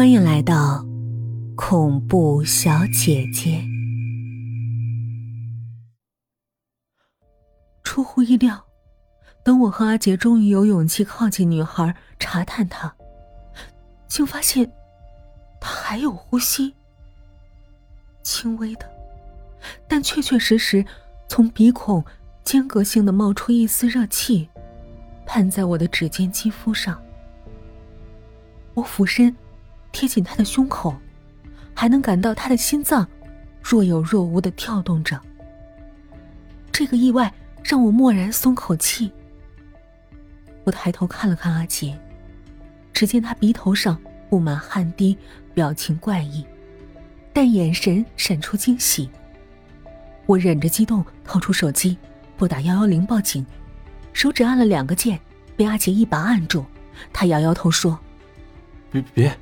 欢迎来到恐怖小姐姐。出乎意料，等我和阿杰终于有勇气靠近女孩查探她，竟发现她还有呼吸，轻微的，但确确实实从鼻孔间隔性的冒出一丝热气，喷在我的指尖肌肤上。我俯身。贴近他的胸口，还能感到他的心脏若有若无的跳动着。这个意外让我蓦然松口气。我抬头看了看阿杰，只见他鼻头上布满汗滴，表情怪异，但眼神闪出惊喜。我忍着激动，掏出手机，拨打幺幺零报警，手指按了两个键，被阿杰一把按住。他摇摇头说：“别别。”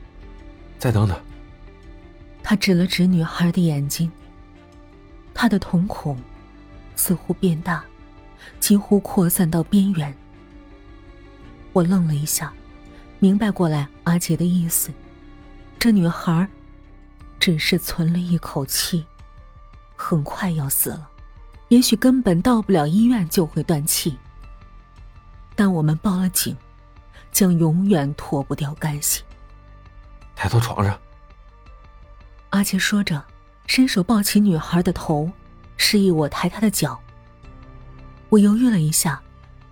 再等等。他指了指女孩的眼睛，她的瞳孔似乎变大，几乎扩散到边缘。我愣了一下，明白过来阿杰的意思：这女孩只是存了一口气，很快要死了，也许根本到不了医院就会断气。但我们报了警，将永远脱不掉干系。抬到床上，阿杰说着，伸手抱起女孩的头，示意我抬她的脚。我犹豫了一下，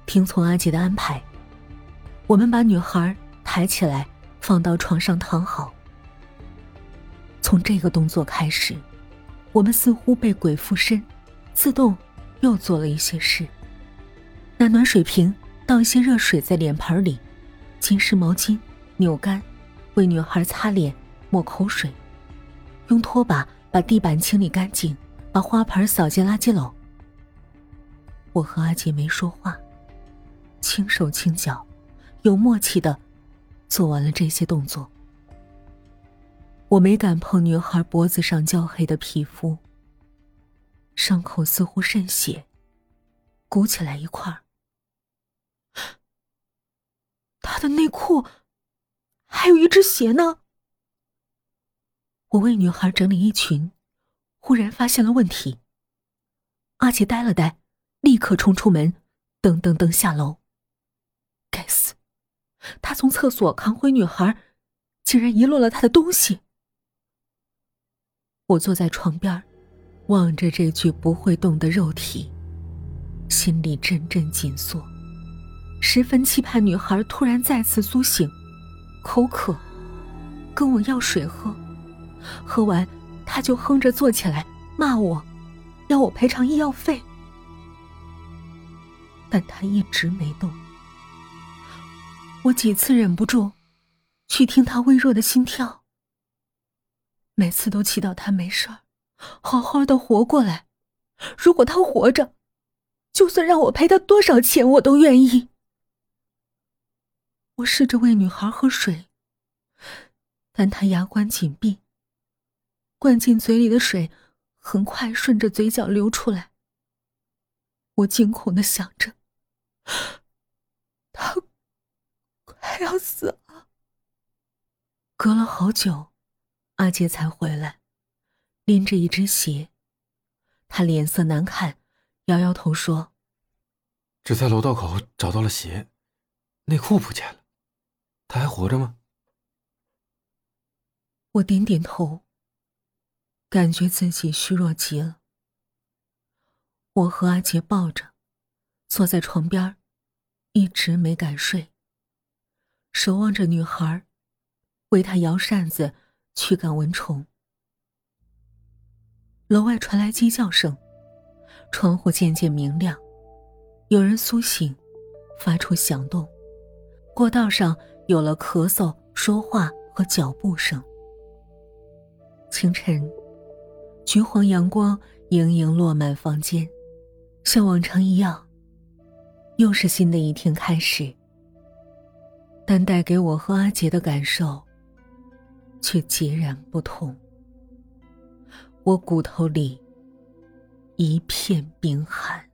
听从阿杰的安排。我们把女孩抬起来，放到床上躺好。从这个动作开始，我们似乎被鬼附身，自动又做了一些事。拿暖水瓶倒一些热水在脸盆里，浸湿毛巾，扭干。为女孩擦脸、抹口水，用拖把把地板清理干净，把花盆扫进垃圾篓。我和阿杰没说话，轻手轻脚，有默契的做完了这些动作。我没敢碰女孩脖子上焦黑的皮肤，伤口似乎渗血，鼓起来一块儿。她的内裤。还有一只鞋呢。我为女孩整理衣裙，忽然发现了问题。阿杰呆了呆，立刻冲出门，噔噔噔下楼。该死，他从厕所扛回女孩，竟然遗落了他的东西。我坐在床边，望着这具不会动的肉体，心里阵阵紧缩，十分期盼女孩突然再次苏醒。口渴，跟我要水喝，喝完他就哼着坐起来骂我，要我赔偿医药费。但他一直没动。我几次忍不住去听他微弱的心跳，每次都祈祷他没事儿，好好的活过来。如果他活着，就算让我赔他多少钱，我都愿意。我试着喂女孩喝水，但她牙关紧闭。灌进嘴里的水很快顺着嘴角流出来。我惊恐的想着，她快要死了。隔了好久，阿杰才回来，拎着一只鞋。他脸色难看，摇摇头说：“只在楼道口找到了鞋，内裤不见了。”还活着吗？我点点头，感觉自己虚弱极了。我和阿杰抱着，坐在床边，一直没敢睡，守望着女孩，为她摇扇子驱赶蚊虫。楼外传来鸡叫声，窗户渐渐明亮，有人苏醒，发出响动，过道上。有了咳嗽、说话和脚步声。清晨，橘黄阳光盈盈落满房间，像往常一样，又是新的一天开始。但带给我和阿杰的感受，却截然不同。我骨头里一片冰寒。